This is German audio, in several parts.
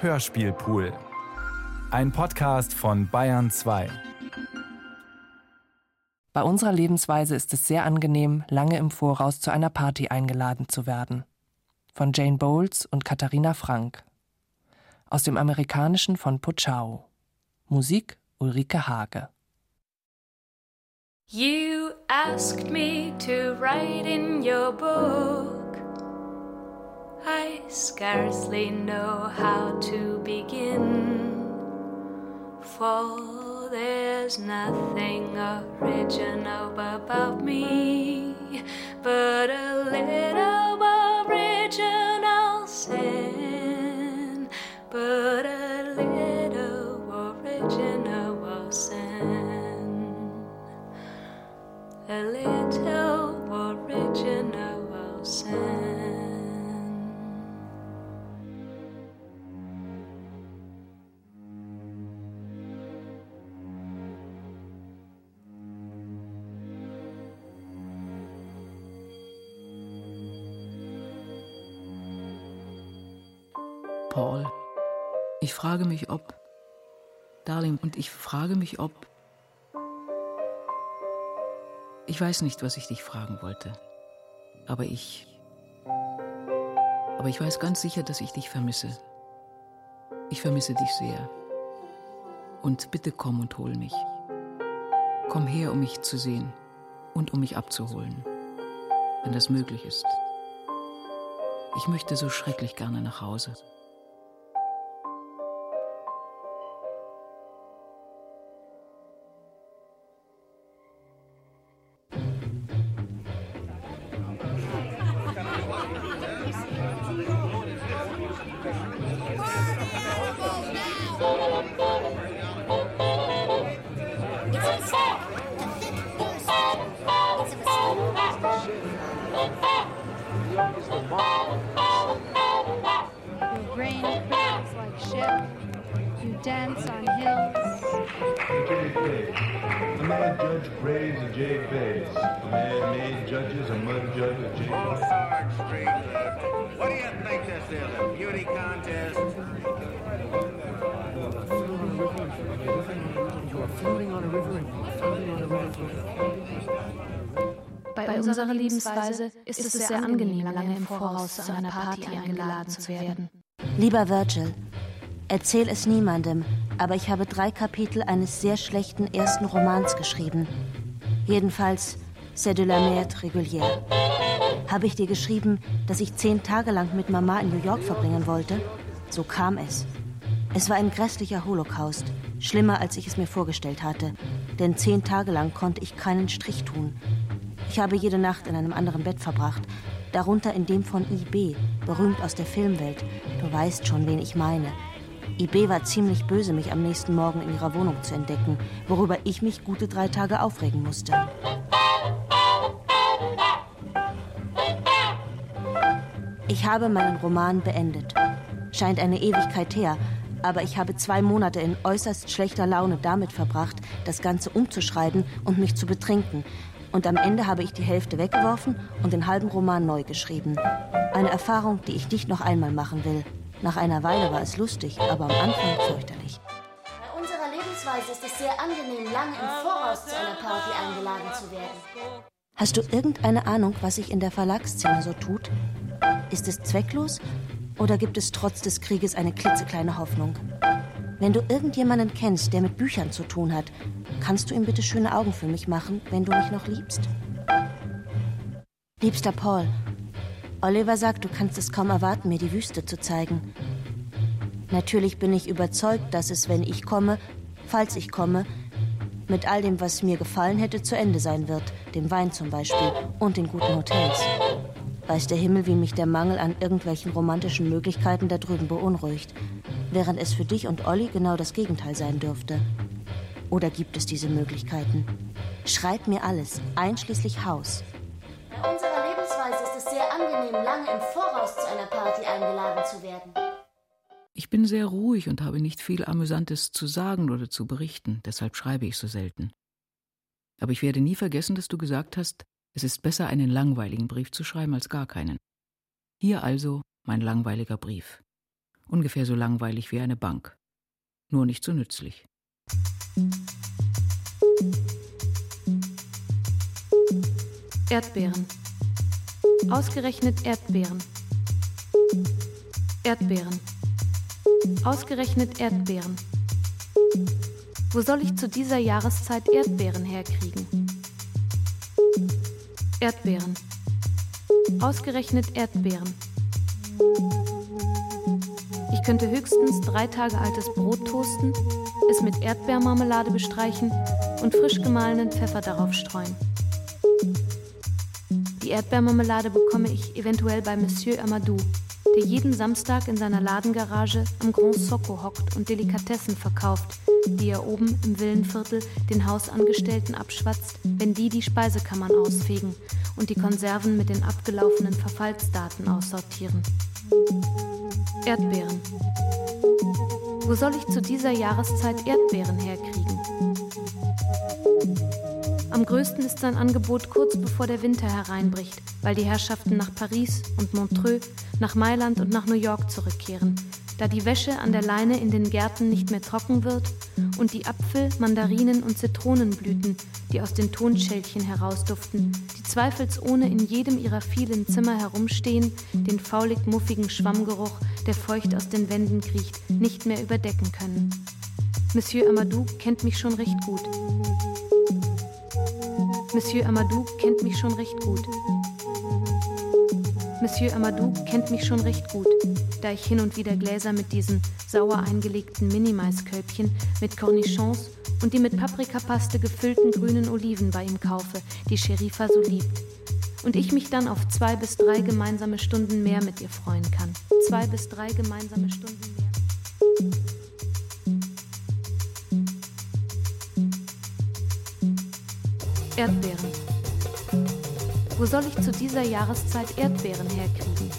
Hörspielpool. Ein Podcast von Bayern 2. Bei unserer Lebensweise ist es sehr angenehm, lange im Voraus zu einer Party eingeladen zu werden. Von Jane Bowles und Katharina Frank. Aus dem Amerikanischen von Pochau. Musik Ulrike Hage. You asked me to write in your book. I scarcely know how to begin. For there's nothing original about me, but a little original sin. But a little original sin. A little original sin. Paul. Ich frage mich, ob. Darling, und ich frage mich, ob. Ich weiß nicht, was ich dich fragen wollte. Aber ich. Aber ich weiß ganz sicher, dass ich dich vermisse. Ich vermisse dich sehr. Und bitte komm und hol mich. Komm her, um mich zu sehen und um mich abzuholen, wenn das möglich ist. Ich möchte so schrecklich gerne nach Hause. Judges a mud judge a J Sarge Street. What do you think this is? A beauty contest? Bei unserer Lebensweise ist es sehr angenehm, lange im Voraus zu einer Party eingeladen zu werden. Lieber Virgil, erzähl es niemandem, aber ich habe drei Kapitel eines sehr schlechten ersten Romans geschrieben. Jedenfalls, c'est de la merde régulière. Habe ich dir geschrieben, dass ich zehn Tage lang mit Mama in New York verbringen wollte? So kam es. Es war ein grässlicher Holocaust, schlimmer als ich es mir vorgestellt hatte, denn zehn Tage lang konnte ich keinen Strich tun. Ich habe jede Nacht in einem anderen Bett verbracht, darunter in dem von IB, berühmt aus der Filmwelt. Du weißt schon, wen ich meine. IB war ziemlich böse, mich am nächsten Morgen in ihrer Wohnung zu entdecken, worüber ich mich gute drei Tage aufregen musste. Ich habe meinen Roman beendet. Scheint eine Ewigkeit her, aber ich habe zwei Monate in äußerst schlechter Laune damit verbracht, das Ganze umzuschreiben und mich zu betrinken. Und am Ende habe ich die Hälfte weggeworfen und den halben Roman neu geschrieben. Eine Erfahrung, die ich nicht noch einmal machen will. Nach einer Weile war es lustig, aber am Anfang fürchterlich. Bei unserer Lebensweise ist es sehr angenehm, lange im Voraus zu einer Party eingeladen zu werden. Hast du irgendeine Ahnung, was sich in der Verlagsszene so tut? Ist es zwecklos oder gibt es trotz des Krieges eine klitzekleine Hoffnung? Wenn du irgendjemanden kennst, der mit Büchern zu tun hat, kannst du ihm bitte schöne Augen für mich machen, wenn du mich noch liebst? Liebster Paul, Oliver sagt, du kannst es kaum erwarten, mir die Wüste zu zeigen. Natürlich bin ich überzeugt, dass es, wenn ich komme, falls ich komme, mit all dem, was mir gefallen hätte, zu Ende sein wird, dem Wein zum Beispiel und den guten Hotels. Weiß der Himmel, wie mich der Mangel an irgendwelchen romantischen Möglichkeiten da drüben beunruhigt, während es für dich und Olli genau das Gegenteil sein dürfte. Oder gibt es diese Möglichkeiten? Schreib mir alles, einschließlich Haus. Bei unserer Lebensweise ist es sehr angenehm, lange im Voraus zu einer Party eingeladen zu werden. Ich bin sehr ruhig und habe nicht viel Amüsantes zu sagen oder zu berichten, deshalb schreibe ich so selten. Aber ich werde nie vergessen, dass du gesagt hast, es ist besser, einen langweiligen Brief zu schreiben als gar keinen. Hier also mein langweiliger Brief. Ungefähr so langweilig wie eine Bank. Nur nicht so nützlich. Erdbeeren. Ausgerechnet Erdbeeren. Erdbeeren. Ausgerechnet Erdbeeren. Wo soll ich zu dieser Jahreszeit Erdbeeren herkriegen? Erdbeeren. Ausgerechnet Erdbeeren. Ich könnte höchstens drei Tage altes Brot toasten, es mit Erdbeermarmelade bestreichen und frisch gemahlenen Pfeffer darauf streuen. Die Erdbeermarmelade bekomme ich eventuell bei Monsieur Amadou, der jeden Samstag in seiner Ladengarage am Grand Socco hockt und Delikatessen verkauft, die er oben im Villenviertel den Hausangestellten abschwatzt, wenn die die Speisekammern ausfegen und die Konserven mit den abgelaufenen Verfallsdaten aussortieren. Erdbeeren. Wo soll ich zu dieser Jahreszeit Erdbeeren herkriegen? Am größten ist sein Angebot kurz bevor der Winter hereinbricht, weil die Herrschaften nach Paris und Montreux, nach Mailand und nach New York zurückkehren, da die Wäsche an der Leine in den Gärten nicht mehr trocken wird und die Apfel-, Mandarinen- und Zitronenblüten, die aus den Tonschälchen herausduften, die zweifelsohne in jedem ihrer vielen Zimmer herumstehen, den faulig-muffigen Schwammgeruch, der feucht aus den Wänden kriecht, nicht mehr überdecken können. Monsieur Amadou kennt mich schon recht gut. Monsieur Amadou kennt mich schon recht gut. Monsieur Amadou kennt mich schon recht gut, da ich hin und wieder Gläser mit diesen sauer eingelegten Minimaiskölbchen mit Cornichons und die mit Paprikapaste gefüllten grünen Oliven bei ihm kaufe, die Sherifa so liebt. Und ich mich dann auf zwei bis drei gemeinsame Stunden mehr mit ihr freuen kann. Zwei bis drei gemeinsame Stunden mehr. Erdbeeren. Wo soll ich zu dieser Jahreszeit Erdbeeren herkriegen?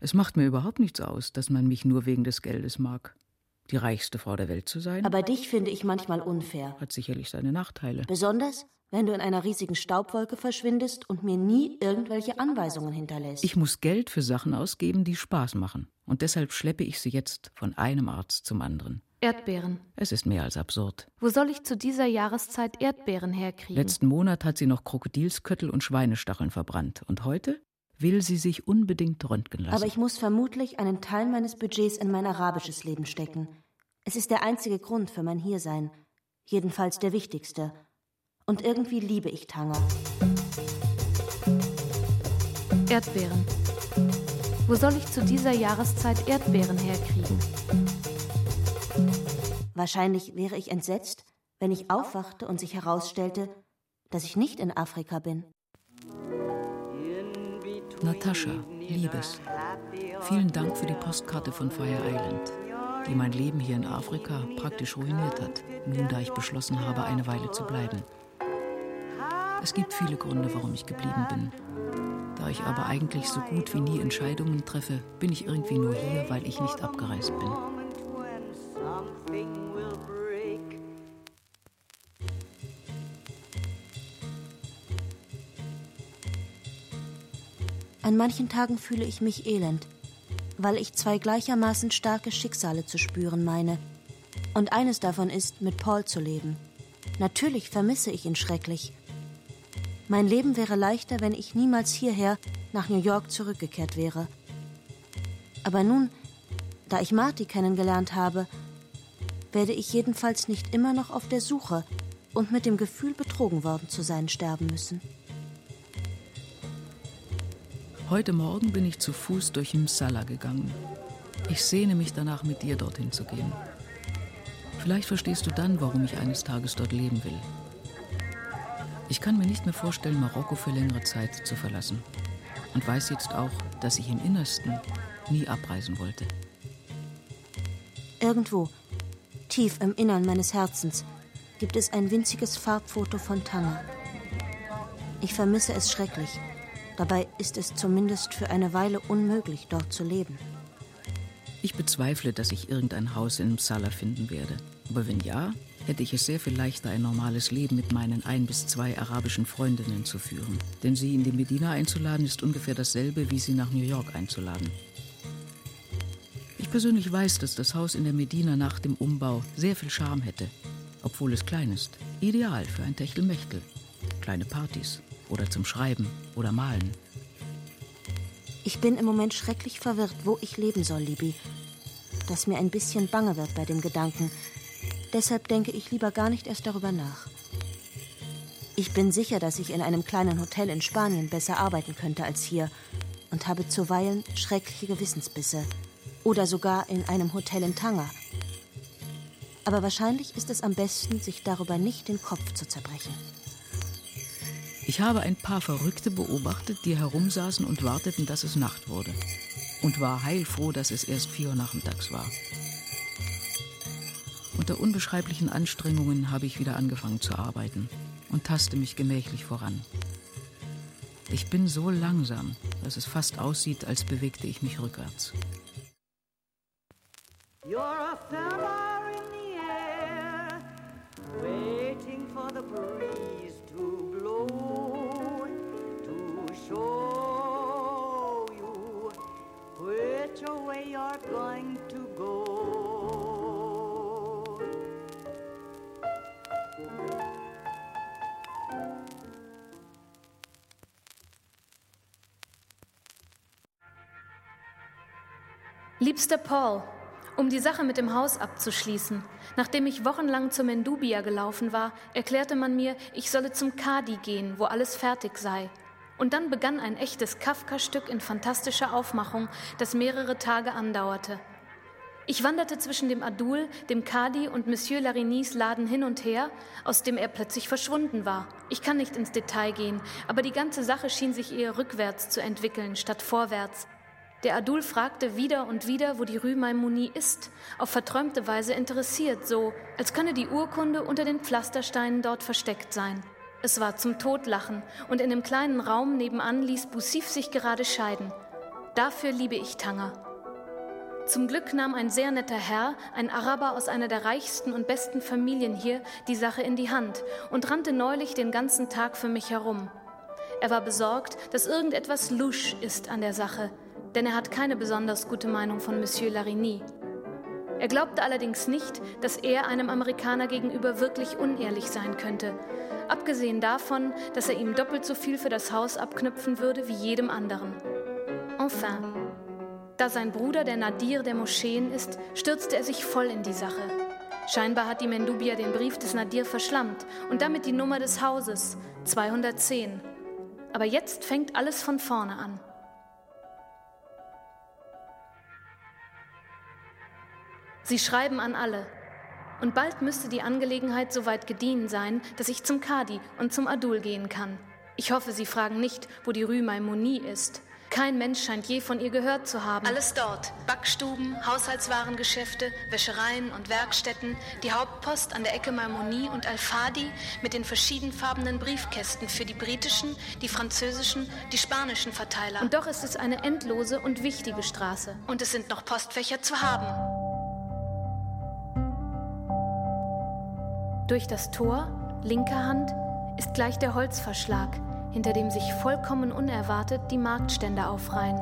Es macht mir überhaupt nichts aus, dass man mich nur wegen des Geldes mag. Die reichste Frau der Welt zu sein, Aber dich finde ich manchmal unfair. hat sicherlich seine Nachteile. Besonders, wenn du in einer riesigen Staubwolke verschwindest und mir nie irgendwelche Anweisungen hinterlässt. Ich muss Geld für Sachen ausgeben, die Spaß machen. Und deshalb schleppe ich sie jetzt von einem Arzt zum anderen. Erdbeeren. Es ist mehr als absurd. Wo soll ich zu dieser Jahreszeit Erdbeeren herkriegen? Letzten Monat hat sie noch Krokodilsköttel und Schweinestacheln verbrannt. Und heute will sie sich unbedingt röntgen lassen. Aber ich muss vermutlich einen Teil meines Budgets in mein arabisches Leben stecken. Es ist der einzige Grund für mein Hiersein. Jedenfalls der wichtigste. Und irgendwie liebe ich Tanger. Erdbeeren. Wo soll ich zu dieser Jahreszeit Erdbeeren herkriegen? Wahrscheinlich wäre ich entsetzt, wenn ich aufwachte und sich herausstellte, dass ich nicht in Afrika bin. Natascha, Liebes, vielen Dank für die Postkarte von Fire Island, die mein Leben hier in Afrika praktisch ruiniert hat, nun da ich beschlossen habe, eine Weile zu bleiben. Es gibt viele Gründe, warum ich geblieben bin. Da ich aber eigentlich so gut wie nie Entscheidungen treffe, bin ich irgendwie nur hier, weil ich nicht abgereist bin. An manchen Tagen fühle ich mich elend, weil ich zwei gleichermaßen starke Schicksale zu spüren meine. Und eines davon ist, mit Paul zu leben. Natürlich vermisse ich ihn schrecklich. Mein Leben wäre leichter, wenn ich niemals hierher nach New York zurückgekehrt wäre. Aber nun, da ich Marty kennengelernt habe, werde ich jedenfalls nicht immer noch auf der Suche und mit dem Gefühl, betrogen worden zu sein, sterben müssen. Heute Morgen bin ich zu Fuß durch Msala gegangen. Ich sehne mich danach, mit dir dorthin zu gehen. Vielleicht verstehst du dann, warum ich eines Tages dort leben will. Ich kann mir nicht mehr vorstellen, Marokko für längere Zeit zu verlassen. Und weiß jetzt auch, dass ich im Innersten nie abreisen wollte. Irgendwo, tief im Innern meines Herzens, gibt es ein winziges Farbfoto von Tanger. Ich vermisse es schrecklich. Dabei ist es zumindest für eine Weile unmöglich, dort zu leben. Ich bezweifle, dass ich irgendein Haus in Msala finden werde. Aber wenn ja, hätte ich es sehr viel leichter, ein normales Leben mit meinen ein bis zwei arabischen Freundinnen zu führen. Denn sie in die Medina einzuladen, ist ungefähr dasselbe, wie sie nach New York einzuladen. Ich persönlich weiß, dass das Haus in der Medina nach dem Umbau sehr viel Charme hätte, obwohl es klein ist. Ideal für ein Techtelmechtel. Kleine Partys oder zum Schreiben oder Malen. Ich bin im Moment schrecklich verwirrt, wo ich leben soll, Libby. Dass mir ein bisschen bange wird bei dem Gedanken. Deshalb denke ich lieber gar nicht erst darüber nach. Ich bin sicher, dass ich in einem kleinen Hotel in Spanien besser arbeiten könnte als hier und habe zuweilen schreckliche Gewissensbisse. Oder sogar in einem Hotel in Tanger. Aber wahrscheinlich ist es am besten, sich darüber nicht den Kopf zu zerbrechen. Ich habe ein paar Verrückte beobachtet, die herumsaßen und warteten, dass es Nacht wurde. Und war heilfroh, dass es erst vier Uhr nachmittags war. Unter unbeschreiblichen Anstrengungen habe ich wieder angefangen zu arbeiten und taste mich gemächlich voran. Ich bin so langsam, dass es fast aussieht, als bewegte ich mich rückwärts. You're a feather in the air, waiting for the breeze to blow, to show you which way you're going to go. Liebster Paul, um die Sache mit dem Haus abzuschließen, nachdem ich wochenlang zur Mendubia gelaufen war, erklärte man mir, ich solle zum Kadi gehen, wo alles fertig sei. Und dann begann ein echtes Kafka-Stück in fantastischer Aufmachung, das mehrere Tage andauerte. Ich wanderte zwischen dem Adul, dem Kadi und Monsieur Larinis Laden hin und her, aus dem er plötzlich verschwunden war. Ich kann nicht ins Detail gehen, aber die ganze Sache schien sich eher rückwärts zu entwickeln statt vorwärts. Der Adul fragte wieder und wieder, wo die Rue Maimoni ist, auf verträumte Weise interessiert, so als könne die Urkunde unter den Pflastersteinen dort versteckt sein. Es war zum Totlachen, und in dem kleinen Raum nebenan ließ Boussif sich gerade scheiden. Dafür liebe ich Tanger. Zum Glück nahm ein sehr netter Herr, ein Araber aus einer der reichsten und besten Familien hier, die Sache in die Hand und rannte neulich den ganzen Tag für mich herum. Er war besorgt, dass irgendetwas lusch ist an der Sache, denn er hat keine besonders gute Meinung von Monsieur Larigny. Er glaubte allerdings nicht, dass er einem Amerikaner gegenüber wirklich unehrlich sein könnte, abgesehen davon, dass er ihm doppelt so viel für das Haus abknüpfen würde wie jedem anderen. Enfin, da sein Bruder der Nadir der Moscheen ist, stürzte er sich voll in die Sache. Scheinbar hat die Mendubia den Brief des Nadir verschlammt und damit die Nummer des Hauses 210. Aber jetzt fängt alles von vorne an. Sie schreiben an alle. Und bald müsste die Angelegenheit so weit gediehen sein, dass ich zum Kadi und zum Adul gehen kann. Ich hoffe, Sie fragen nicht, wo die Rue Maimoni ist. Kein Mensch scheint je von ihr gehört zu haben. Alles dort. Backstuben, Haushaltswarengeschäfte, Wäschereien und Werkstätten, die Hauptpost an der Ecke Maimoni und Alfadi mit den verschiedenfarbenen Briefkästen für die britischen, die französischen, die spanischen Verteiler. Und doch ist es eine endlose und wichtige Straße. Und es sind noch Postfächer zu haben. Durch das Tor, linker Hand, ist gleich der Holzverschlag, hinter dem sich vollkommen unerwartet die Marktstände aufreihen,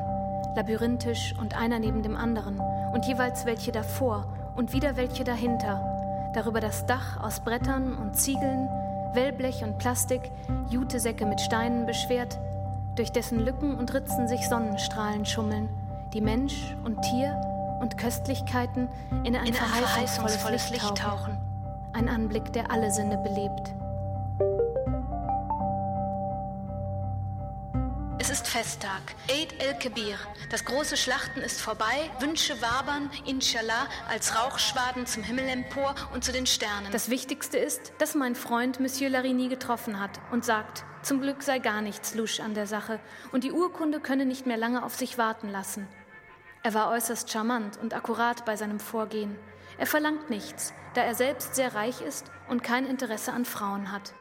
labyrinthisch und einer neben dem anderen, und jeweils welche davor und wieder welche dahinter, darüber das Dach aus Brettern und Ziegeln, Wellblech und Plastik, Jutesäcke mit Steinen beschwert, durch dessen Lücken und Ritzen sich Sonnenstrahlen schummeln, die Mensch und Tier und Köstlichkeiten in ein, in verheißungsvolles, verheißungsvolles Licht tauchen. Ein Anblick, der alle Sinne belebt. Es ist Festtag, Eid el-Kebir. Das große Schlachten ist vorbei. Wünsche wabern, inshallah, als Rauchschwaden zum Himmel empor und zu den Sternen. Das Wichtigste ist, dass mein Freund Monsieur Larigny getroffen hat und sagt, zum Glück sei gar nichts lusch an der Sache und die Urkunde könne nicht mehr lange auf sich warten lassen. Er war äußerst charmant und akkurat bei seinem Vorgehen. Er verlangt nichts, da er selbst sehr reich ist und kein Interesse an Frauen hat.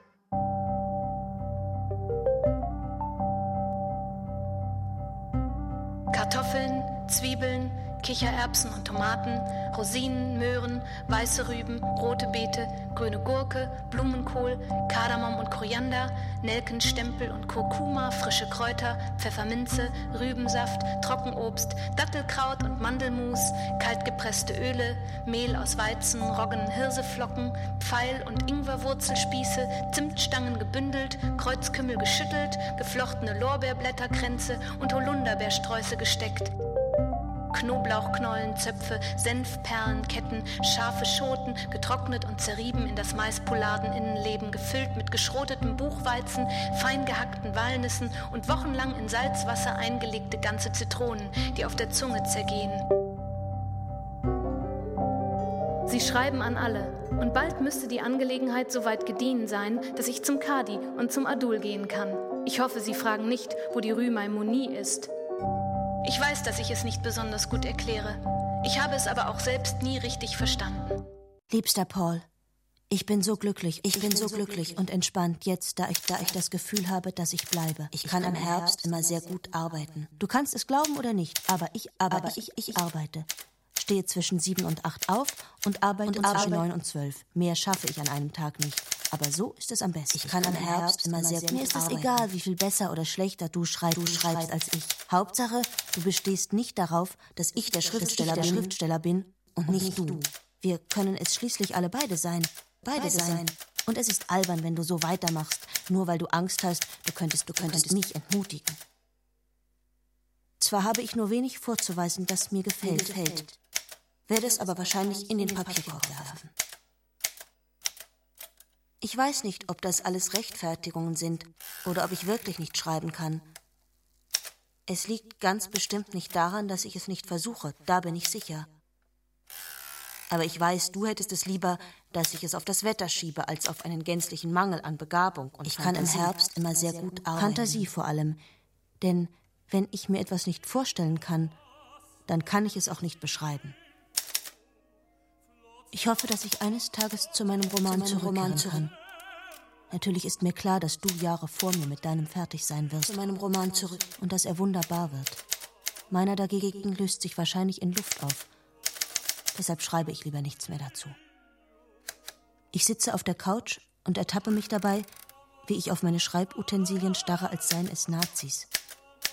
Kichererbsen und Tomaten, Rosinen, Möhren, weiße Rüben, rote Beete, grüne Gurke, Blumenkohl, Kardamom und Koriander, Nelkenstempel und Kurkuma, frische Kräuter, Pfefferminze, Rübensaft, Trockenobst, Dattelkraut und Mandelmus, kaltgepresste Öle, Mehl aus Weizen, Roggen, Hirseflocken, Pfeil- und Ingwerwurzelspieße, Zimtstangen gebündelt, Kreuzkümmel geschüttelt, geflochtene Lorbeerblätterkränze und Holunderbeersträuße gesteckt. Knoblauchknollen, Zöpfe, Senfperlen, Ketten, scharfe Schoten, getrocknet und zerrieben in das Maispouladeninnenleben, gefüllt mit geschrotetem Buchweizen, fein gehackten Walnüssen und wochenlang in Salzwasser eingelegte ganze Zitronen, die auf der Zunge zergehen. Sie schreiben an alle, und bald müsste die Angelegenheit so weit gediehen sein, dass ich zum Kadi und zum Adul gehen kann. Ich hoffe, Sie fragen nicht, wo die Rue Maimonie ist. Ich weiß, dass ich es nicht besonders gut erkläre. Ich habe es aber auch selbst nie richtig verstanden. Liebster Paul, ich bin so glücklich, ich, bin, so glücklich und entspannt jetzt, da ich, da ich das Gefühl habe, dass ich bleibe. Ich, kann im Herbst immer sehr gut arbeiten. Du kannst es glauben oder nicht, aber ich, aber, ich, ich, arbeite. Stehe zwischen sieben und acht auf und arbeite zwischen neun und zwölf. Mehr schaffe ich an einem Tag nicht. Aber so ist es am besten. Ich kann im Herbst immer sehr gut Mir ist es egal, wie viel besser oder schlechter du, schrei du schreibst als ich. Hauptsache, du bestehst nicht darauf, dass ich der Schriftsteller, bin, Schriftsteller bin und nicht du. Wir können es schließlich alle beide sein. Beide, beide sein. Und es ist albern, wenn du so weitermachst, nur weil du Angst hast, du könntest, du könntest mich entmutigen. Zwar habe ich nur wenig vorzuweisen, das mir gefällt, gefällt werde es aber wahrscheinlich in den Papierkorb werfen. Ich weiß nicht, ob das alles Rechtfertigungen sind oder ob ich wirklich nicht schreiben kann. Es liegt ganz bestimmt nicht daran, dass ich es nicht versuche, da bin ich sicher. Aber ich weiß, du hättest es lieber, dass ich es auf das Wetter schiebe, als auf einen gänzlichen Mangel an Begabung und Ich Fantasie. kann im Herbst immer sehr gut arbeiten. Fantasie vor allem. Denn wenn ich mir etwas nicht vorstellen kann, dann kann ich es auch nicht beschreiben. Ich hoffe, dass ich eines Tages zu meinem Roman, zu meinem Roman kann. Natürlich ist mir klar, dass du Jahre vor mir mit deinem fertig sein wirst. Zu meinem Roman zurück. Und dass er wunderbar wird. Meiner dagegen löst sich wahrscheinlich in Luft auf. Deshalb schreibe ich lieber nichts mehr dazu. Ich sitze auf der Couch und ertappe mich dabei, wie ich auf meine Schreibutensilien starre, als seien es Nazis.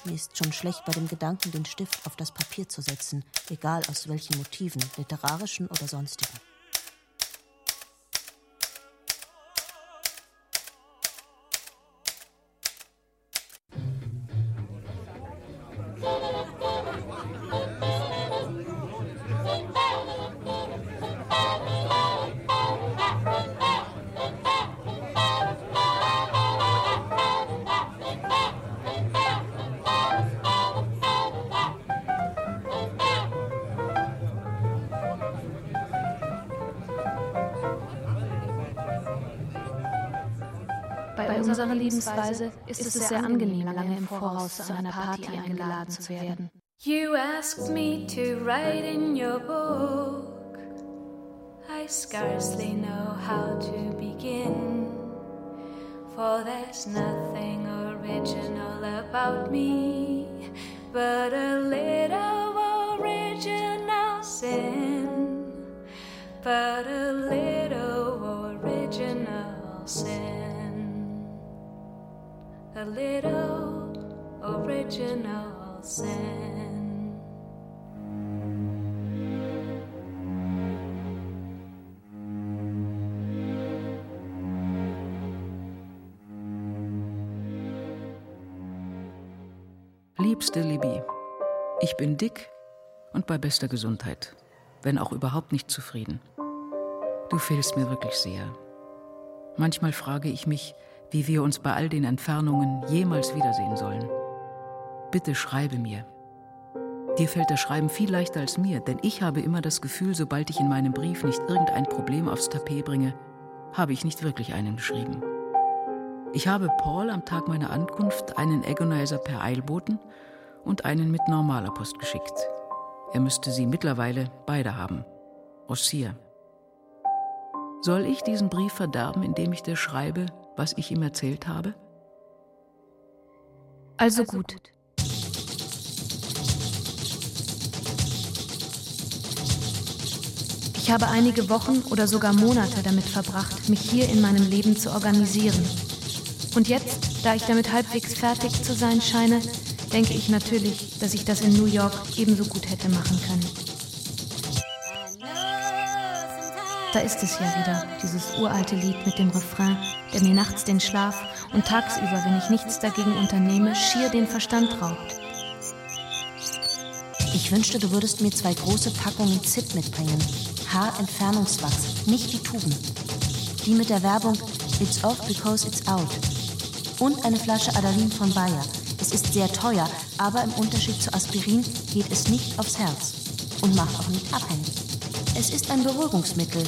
Mir ist schon schlecht bei dem Gedanken, den Stift auf das Papier zu setzen, egal aus welchen Motiven, literarischen oder sonstigen. Unserer Lebensweise ist es sehr angenehm, lange im Voraus zu einer Party eingeladen zu werden. You asked me to write in your book. I scarcely know how to begin. For there's nothing original about me, but a little original sin. But a little original sin. A little original sin. Liebste Libby, ich bin dick und bei bester Gesundheit, wenn auch überhaupt nicht zufrieden. Du fehlst mir wirklich sehr. Manchmal frage ich mich, wie wir uns bei all den Entfernungen jemals wiedersehen sollen. Bitte schreibe mir. Dir fällt das Schreiben viel leichter als mir, denn ich habe immer das Gefühl, sobald ich in meinem Brief nicht irgendein Problem aufs Tapet bringe, habe ich nicht wirklich einen geschrieben. Ich habe Paul am Tag meiner Ankunft einen Agonizer per Eilboten und einen mit normaler Post geschickt. Er müsste sie mittlerweile beide haben. Ossier. Soll ich diesen Brief verderben, indem ich dir schreibe, was ich ihm erzählt habe? Also gut. Ich habe einige Wochen oder sogar Monate damit verbracht, mich hier in meinem Leben zu organisieren. Und jetzt, da ich damit halbwegs fertig zu sein scheine, denke ich natürlich, dass ich das in New York ebenso gut hätte machen können. Da ist es ja wieder, dieses uralte Lied mit dem Refrain, der mir nachts den Schlaf und tagsüber, wenn ich nichts dagegen unternehme, schier den Verstand raubt. Ich wünschte, du würdest mir zwei große Packungen ZIP mitbringen. Haarentfernungswachs, nicht die Tuben. Die mit der Werbung It's off because it's out. Und eine Flasche Adalin von Bayer. Es ist sehr teuer, aber im Unterschied zu Aspirin geht es nicht aufs Herz und macht auch nicht abhängig. Es ist ein Beruhigungsmittel.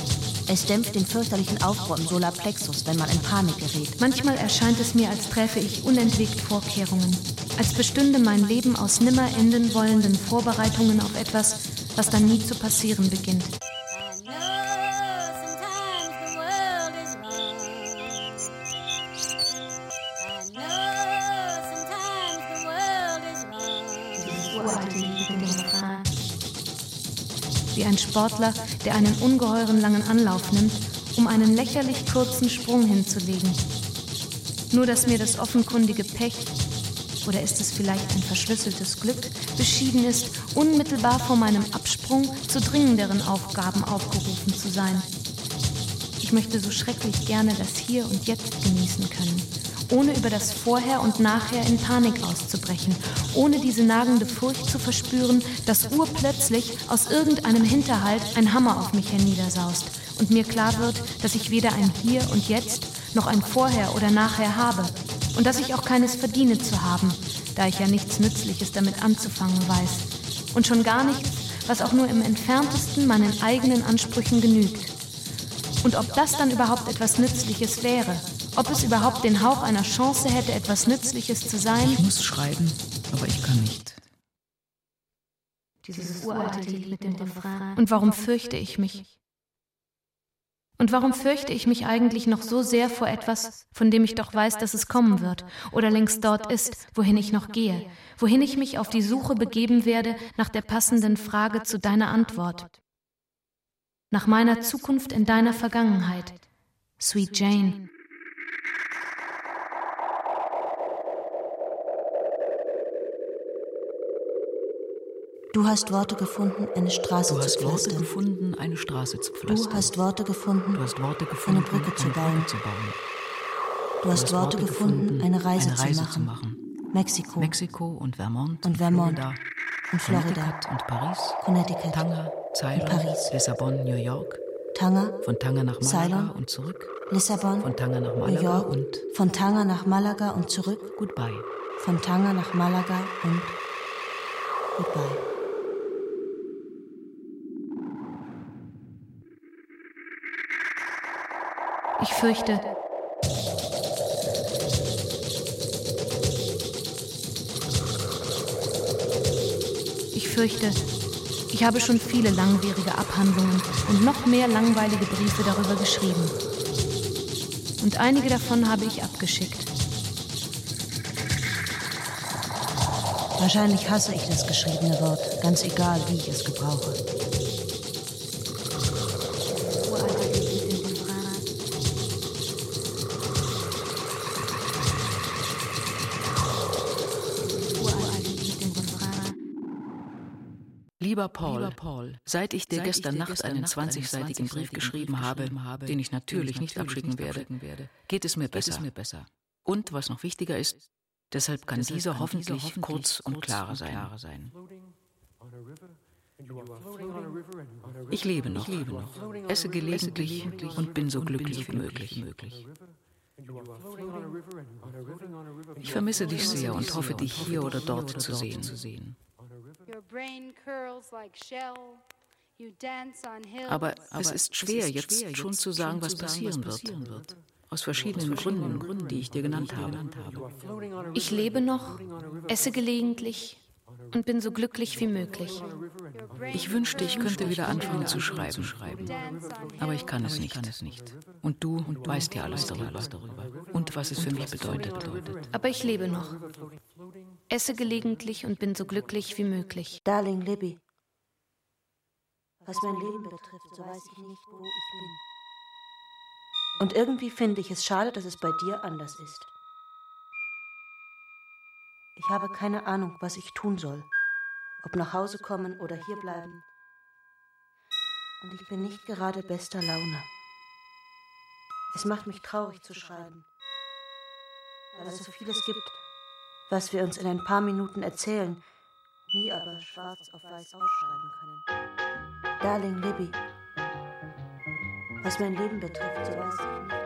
Es dämpft den fürchterlichen Aufbau im Solarplexus, wenn man in Panik gerät. Manchmal erscheint es mir, als träfe ich unentwegt Vorkehrungen, als bestünde mein Leben aus nimmer enden wollenden Vorbereitungen auf etwas, was dann nie zu passieren beginnt. Sportler, der einen ungeheuren langen Anlauf nimmt, um einen lächerlich kurzen Sprung hinzulegen. Nur dass mir das offenkundige Pech, oder ist es vielleicht ein verschlüsseltes Glück, beschieden ist, unmittelbar vor meinem Absprung zu dringenderen Aufgaben aufgerufen zu sein. Ich möchte so schrecklich gerne das Hier und Jetzt genießen können, ohne über das Vorher und Nachher in Panik auszubrechen, ohne diese nagende Furcht zu verspüren, dass urplötzlich aus irgendeinem Hinterhalt ein Hammer auf mich herniedersaust und mir klar wird, dass ich weder ein Hier und Jetzt noch ein Vorher oder Nachher habe und dass ich auch keines verdiene zu haben, da ich ja nichts Nützliches damit anzufangen weiß und schon gar nichts, was auch nur im entferntesten meinen eigenen Ansprüchen genügt. Und ob das dann überhaupt etwas Nützliches wäre, ob es überhaupt den Hauch einer Chance hätte, etwas Nützliches zu sein. Ich muss schreiben, aber ich kann nicht. Dieses uralte Lied mit dem Refrain. Und warum fürchte ich mich? Und warum fürchte ich mich eigentlich noch so sehr vor etwas, von dem ich doch weiß, dass es kommen wird oder längst dort ist, wohin ich noch gehe, wohin ich mich auf die Suche begeben werde nach der passenden Frage zu deiner Antwort? Nach meiner Zukunft in deiner Vergangenheit, Sweet Jane. Du hast Worte gefunden, eine Straße Du hast zu Worte pflastern. gefunden, eine Straße zu pflastern. Du hast Worte gefunden, Du hast Worte gefunden, eine Brücke zu bauen. zu bauen. Du hast Worte gefunden, eine Reise, eine Reise zu, machen. Mexiko Mexiko und Vermont und Vermont Florida, und Florida, Connecticut und Paris, Connecticut, Tanger, Ceylon, Paris. Lissabon, New York, Tanger, von Tanger nach Malaga Ceylon, und zurück, Lissabon, von Tanger nach New Malaga York, und von Tanger nach Malaga und zurück, Goodbye. von Tanger nach Malaga und Goodbye. Ich fürchte, ich fürchte, ich habe schon viele langwierige Abhandlungen und noch mehr langweilige Briefe darüber geschrieben. Und einige davon habe ich abgeschickt. Wahrscheinlich hasse ich das geschriebene Wort, ganz egal, wie ich es gebrauche. Lieber Paul, seit ich dir gestern Nacht einen 20-seitigen Brief geschrieben habe, den ich natürlich nicht abschicken werde, geht es mir besser. Und was noch wichtiger ist, deshalb kann dieser hoffentlich kurz und klar sein. Ich lebe noch, esse gelegentlich und bin so glücklich wie möglich. Ich vermisse dich sehr und hoffe, dich hier oder dort zu sehen. Aber es ist schwer, jetzt schon zu sagen, was passieren wird. Aus verschiedenen Gründen, die ich dir genannt habe. Ich lebe noch, esse gelegentlich und bin so glücklich wie möglich. Ich wünschte, ich könnte wieder anfangen zu schreiben. Aber ich kann es nicht. Und du weißt ja alles darüber. Und was es für mich bedeutet. Aber ich lebe noch, esse gelegentlich und bin so glücklich wie möglich. Darling Libby, Was mein Leben betrifft, so weiß ich nicht, wo ich bin. Und irgendwie finde ich es schade, dass es bei dir anders ist. Ich habe keine Ahnung, was ich tun soll. Ob nach Hause kommen oder hier bleiben. Und ich bin nicht gerade bester Laune. Es macht mich traurig zu schreiben, weil es so vieles gibt, was wir uns in ein paar Minuten erzählen, nie aber schwarz auf weiß aufschreiben können. Darling Libby, was mein Leben betrifft, so weiß ich nicht.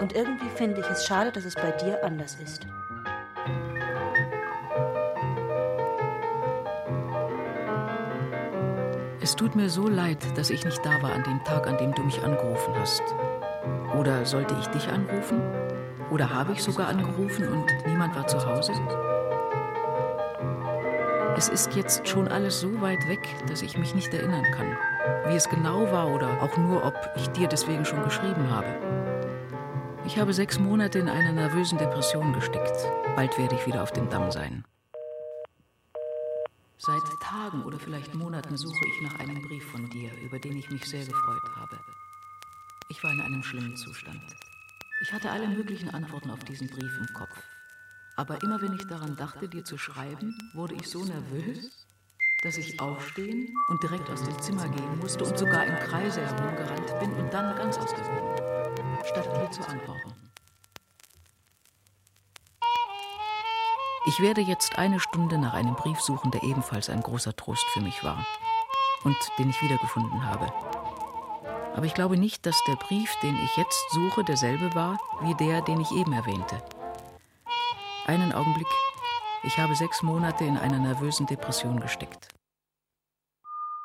Und irgendwie finde ich es schade, dass es bei dir anders ist. Es tut mir so leid, dass ich nicht da war an dem Tag, an dem du mich angerufen hast. Oder sollte ich dich anrufen? Oder habe ich sogar angerufen und niemand war zu Hause? Es ist jetzt schon alles so weit weg, dass ich mich nicht erinnern kann, wie es genau war oder auch nur, ob ich dir deswegen schon geschrieben habe. Ich habe sechs Monate in einer nervösen Depression gesteckt. Bald werde ich wieder auf dem Damm sein. Seit Tagen oder vielleicht Monaten suche ich nach einem Brief von dir, über den ich mich sehr gefreut habe. Ich war in einem schlimmen Zustand. Ich hatte alle möglichen Antworten auf diesen Brief im Kopf. Aber immer wenn ich daran dachte, dir zu schreiben, wurde ich so nervös, dass ich aufstehen und direkt aus dem Zimmer gehen musste und sogar im Kreise herumgerannt bin und dann ganz ausgewogen, statt dir zu antworten. Ich werde jetzt eine Stunde nach einem Brief suchen, der ebenfalls ein großer Trost für mich war und den ich wiedergefunden habe. Aber ich glaube nicht, dass der Brief, den ich jetzt suche, derselbe war wie der, den ich eben erwähnte. Einen Augenblick. Ich habe sechs Monate in einer nervösen Depression gesteckt.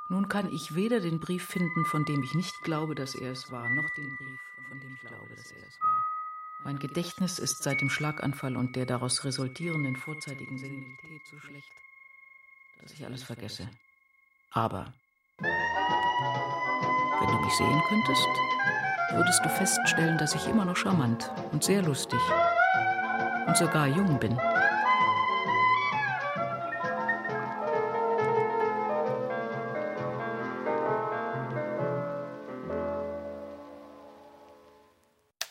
Nun kann ich weder den Brief finden, von dem ich nicht glaube, dass er es war, noch den Brief, von dem ich glaube, dass er es war. Mein Gedächtnis ist seit dem Schlaganfall und der daraus resultierenden vorzeitigen Senilität so schlecht, dass ich alles vergesse. Aber wenn du mich sehen könntest, würdest du feststellen, dass ich immer noch charmant und sehr lustig und sogar jung bin.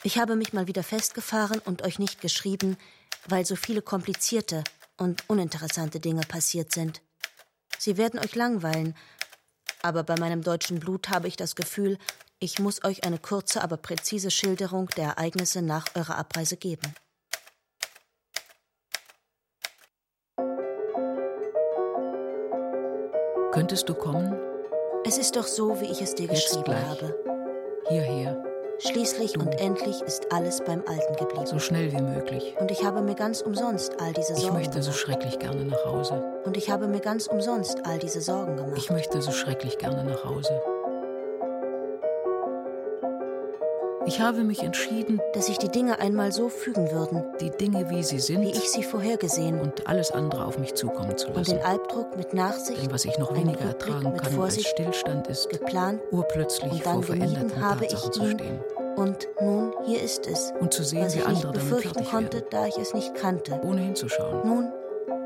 Ich habe mich mal wieder festgefahren und euch nicht geschrieben, weil so viele komplizierte und uninteressante Dinge passiert sind. Sie werden euch langweilen, aber bei meinem deutschen Blut habe ich das Gefühl, ich muss euch eine kurze, aber präzise Schilderung der Ereignisse nach eurer Abreise geben. Könntest du kommen? Es ist doch so, wie ich es dir Jetzt geschrieben gleich. habe. Hierher, Schließlich und endlich ist alles beim Alten geblieben. so schnell wie möglich. Und ich habe mir ganz umsonst all diese Ich Sorgen möchte so schrecklich gerne nach Hause. Und ich habe mir ganz umsonst all diese Sorgen gemacht. Ich möchte so schrecklich gerne nach Hause. Ich habe mich entschieden, dass sich die Dinge einmal so fügen würden, die Dinge, wie sie sind, wie ich sie vorhergesehen und alles andere auf mich zukommen zu und lassen. den Albdruck mit Nachsicht, Denn was ich noch weniger ertragen kann als Stillstand ist, geplant urplötzlich und vor dann veränderten gemieden habe ich Tatsachen zu ihn. stehen. Und nun, hier ist es, Und zu sehen, was wie ich nicht andere damit befürchten fertig konnte, werden, da ich es nicht kannte. ohne hinzuschauen. Nun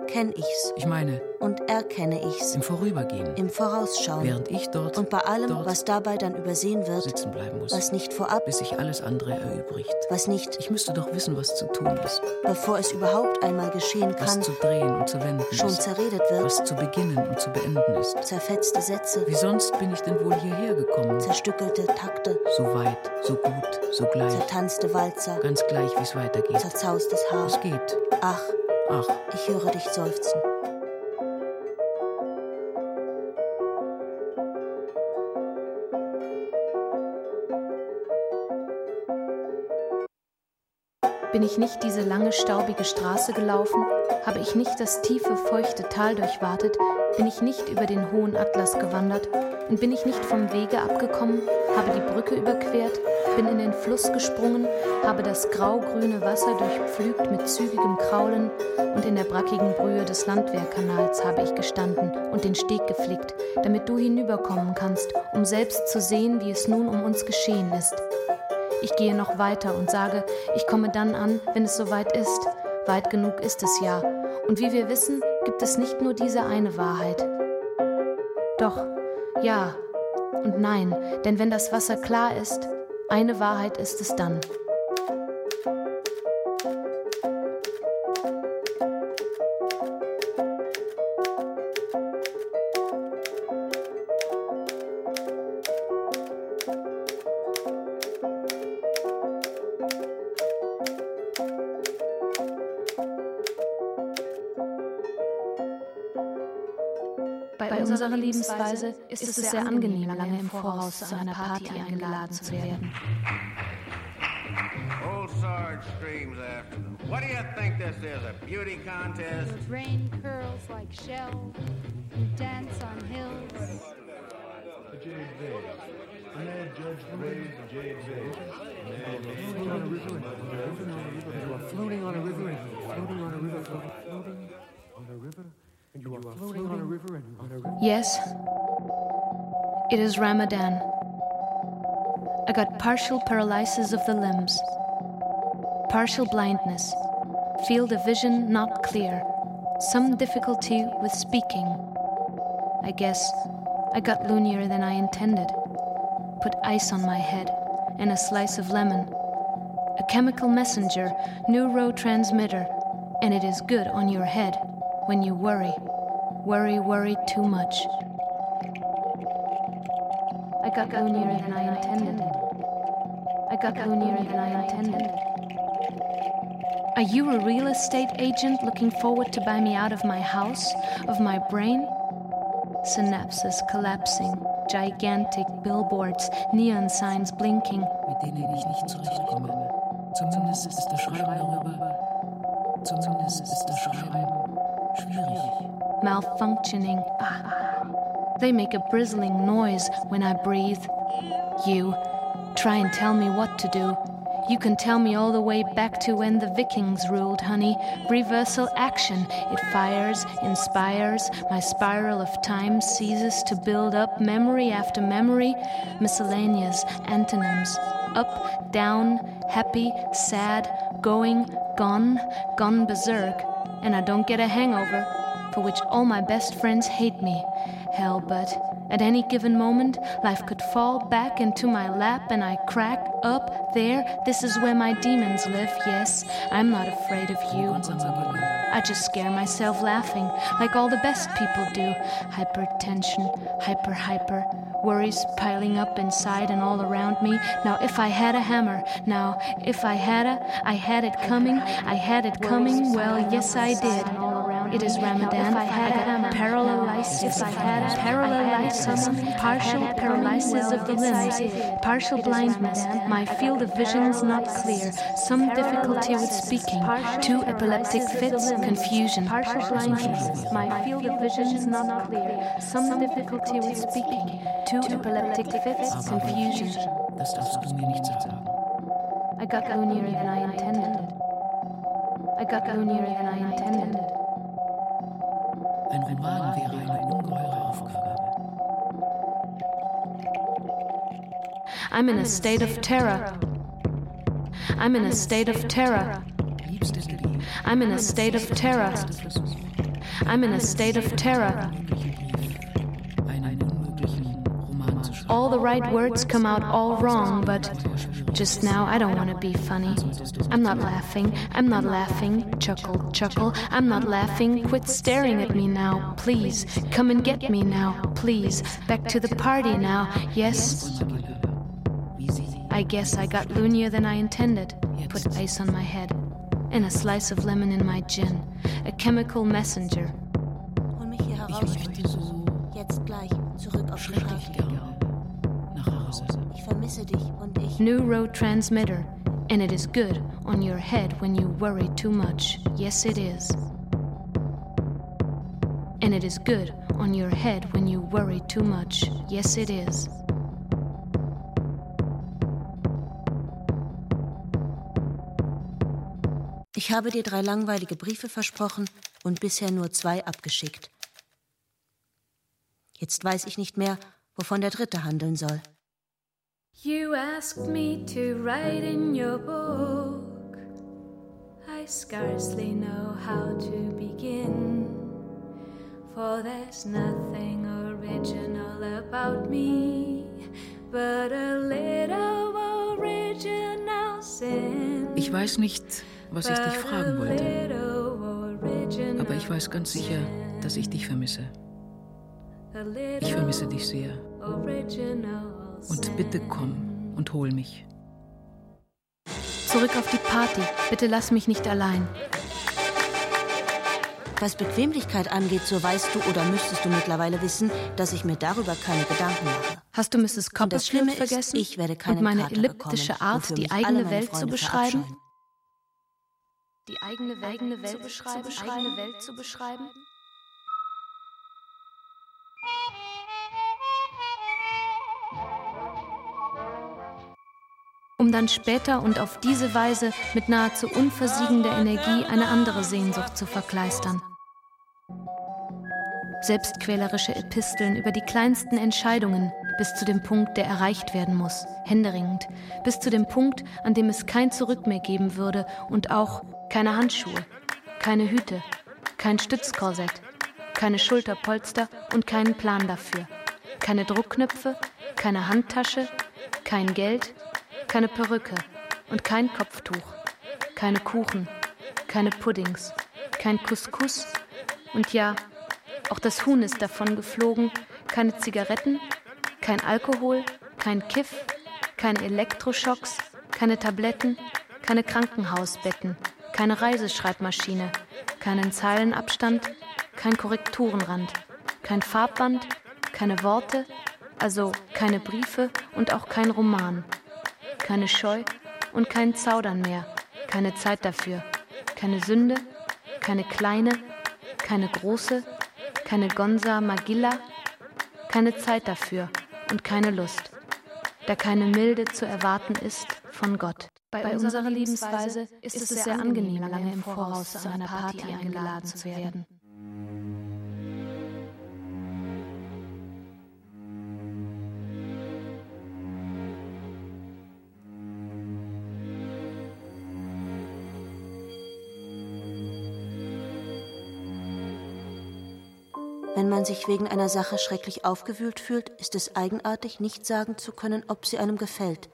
kenn ich's Ich meine, und erkenne ich's im Vorübergehen, im Vorausschauen während ich dort und bei allem, dort was dabei dann übersehen wird, sitzen bleiben muss, was nicht vorab, bis sich alles andere erübrigt. was nicht, Ich müsste doch wissen, was zu tun ist, bevor es überhaupt einmal geschehen was kann, zu drehen und zu wenden schon ist, zerredet wird, was zu beginnen und zu beenden ist. zerfetzte Sätze, Wie sonst bin ich denn wohl hierher gekommen? zerstückelte Takte, So weit, so gut, so gleich, zertanzte Walzer, ganz gleich, wie es weitergeht. zerzaustes Haar. Es geht. Ach, Ach, ich höre dich seufzen. Bin ich nicht diese lange staubige Straße gelaufen, habe ich nicht das tiefe, feuchte Tal durchwatet, bin ich nicht über den hohen Atlas gewandert? Und bin ich nicht vom Wege abgekommen, habe die Brücke überquert, bin in den Fluss gesprungen, habe das grau-grüne Wasser durchpflügt mit zügigem Kraulen und in der brackigen Brühe des Landwehrkanals habe ich gestanden und den Steg geflickt, damit du hinüberkommen kannst, um selbst zu sehen, wie es nun um uns geschehen ist. Ich gehe noch weiter und sage, ich komme dann an, wenn es soweit ist. Weit genug ist es ja. Und wie wir wissen, gibt es nicht nur diese eine Wahrheit. Doch, ja und nein, denn wenn das Wasser klar ist, eine Wahrheit ist es dann. Unserer Lebensweise ist es sehr angenehm, lange im Voraus zu einer Party eingeladen zu werden. Old Sarge screams after them. What do you think this is, a beauty contest? Your brain curls like shell. You dance on hills. The Jade Vase. The mad judge raised the Jade Vase. The mad floating on a river, You are floating on a river, and you are floating on a river, floating, floating on a river, and you are floating on a river, and on a river. Yes, it is Ramadan. I got partial paralysis of the limbs, partial blindness, field of vision not clear, some difficulty with speaking. I guess I got loonier than I intended. Put ice on my head and a slice of lemon. A chemical messenger, neurotransmitter, and it is good on your head when you worry. Worry, worry too much. I got loonier than I intended. I got loonier than I intended. Are you a real estate agent looking forward to buy me out of my house, of my brain? Synapses collapsing, gigantic billboards, neon signs blinking. zumindest ist das Schreiben schwierig. Malfunctioning. They make a bristling noise when I breathe. You try and tell me what to do. You can tell me all the way back to when the Vikings ruled, honey. Reversal action. It fires, inspires. My spiral of time ceases to build up memory after memory. Miscellaneous antonyms. Up, down, happy, sad, going, gone, gone berserk. And I don't get a hangover for which all my best friends hate me. Hell, but at any given moment, life could fall back into my lap and I crack up there. This is where my demons live. Yes, I'm not afraid of you. I just scare myself laughing, like all the best people do. Hypertension, hyper, hyper. Worries piling up inside and all around me. Now, if I had a hammer, now, if I had a, I had it coming, I had it coming. Well, yes, I did. It is Ramadan. I had paralysis. I had paralysis, partial paralysis of the limbs, partial blindness. My field of vision is not clear. Some difficulty with speaking. Two epileptic fits. Confusion. Partial blindness. My field of vision is not clear. Some difficulty with speaking. Two epileptic fits. Confusion. Das darfst du mir nicht sagen. I got loonier than I intended. I got loonier than I intended. Ein Roman wäre eine ungeheure Aufgabe. I'm in a state of terror. I'm in a state of terror. I'm in a state of terror. I'm in a state of terror. einen unmöglichen Roman zu schreiben. All the right words come out all wrong, but just now I don't want to be funny. I'm not laughing. I'm not laughing. Chuckle, chuckle. I'm not laughing. Quit staring at me now. Please. Come and get me now. Please. Back to the party now. Yes. I guess I got loonier than I intended. Put ice on my head. And a slice of lemon in my gin. A chemical messenger. Hol mich hier heraus. Jetzt gleich. Zurück auf die schrecklich vermisse dich und ich. Neurotransmitter. And it is good on your head when you worry too much. Yes, it is. And it is good on your head when you worry too much. Yes, it is. Ich habe dir drei langweilige Briefe versprochen und bisher nur zwei abgeschickt. Jetzt weiß ich nicht mehr, wovon der dritte handeln soll. You asked me to write in your book. I scarcely know how to begin, for there's nothing original original about me, but a little original sin. Ich weiß nicht, was ich dich fragen wollte, aber ich weiß ganz sicher, dass ich dich vermisse. Ich vermisse dich sehr. Und bitte komm und hol mich. Zurück auf die Party. Bitte lass mich nicht allein. Was Bequemlichkeit angeht, so weißt du oder müsstest du mittlerweile wissen, dass ich mir darüber keine Gedanken mache. Hast du Mrs. Copperfield Schlimme ist, vergessen? ich werde keinen Und meine Kater elliptische bekommen, Art, die eigene meine Welt zu Freunde beschreiben? verabscheuen. Die eigene, eigene Welt, zu beschreiben, eigene Welt zu beschreiben? Um dann später und auf diese Weise mit nahezu unversiegender Energie eine andere Sehnsucht zu verkleistern. Selbstquälerische Episteln über die kleinsten Entscheidungen bis zu dem Punkt, der erreicht werden muss, händeringend, bis zu dem Punkt, an dem es kein Zurück mehr geben würde und auch keine Handschuhe, keine Hüte, kein Stützkorsett, keine Schulterpolster und keinen Plan dafür, keine Druckknöpfe, keine Handtasche, kein Geld, keine Perücke und kein Kopftuch, keine Kuchen, keine Puddings, kein Couscous und ja, auch das Huhn ist davon geflogen, keine Zigaretten, kein Alkohol, kein Kiff, keine Elektroschocks, keine Tabletten, keine Krankenhausbetten, keine Reiseschreibmaschine, keinen Zeilenabstand, kein Korrekturenrand, kein Farbband, keine Worte, also keine Briefe und auch kein Roman, keine Scheu und kein Zaudern mehr, keine Zeit dafür, keine Sünde, keine kleine, keine große, keine Gonza Magilla, keine Zeit dafür und keine Lust, da keine Milde zu erwarten ist von Gott. Bei, unserer Lebensweise ist es sehr angenehm, lange im Voraus zu einer Party eingeladen zu werden. Sich wegen einer Sache schrecklich aufgewühlt fühlt, ist es eigenartig, nicht sagen zu können, ob sie einem gefällt.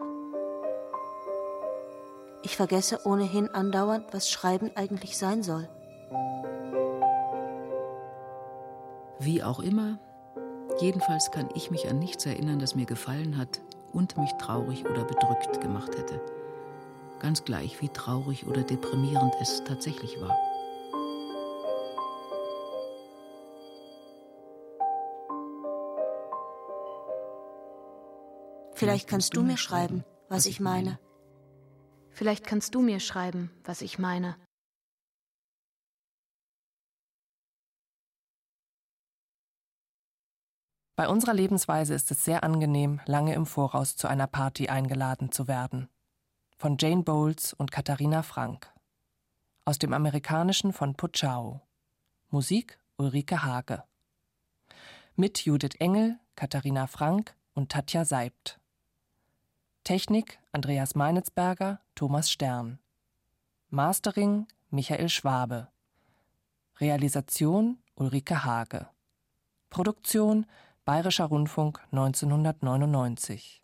Ich vergesse ohnehin andauernd, was Schreiben eigentlich sein soll. Wie auch immer, jedenfalls kann ich mich an nichts erinnern, das mir gefallen hat und mich traurig oder bedrückt gemacht hätte. Ganz gleich, wie traurig oder deprimierend es tatsächlich war. Vielleicht kannst du mir schreiben, was ich meine. Vielleicht kannst du mir schreiben, was ich meine. Bei unserer Lebensweise ist es sehr angenehm, lange im Voraus zu einer Party eingeladen zu werden. Von Jane Bowles und Katharina Frank. Aus dem Amerikanischen von Puchau. Musik Ulrike Hage. Mit Judith Engel, Katharina Frank und Tatja Seibt. Technik Andreas Meinitzberger, Thomas Stern. Mastering Michael Schwabe. Realisation Ulrike Hage. Produktion Bayerischer Rundfunk 1999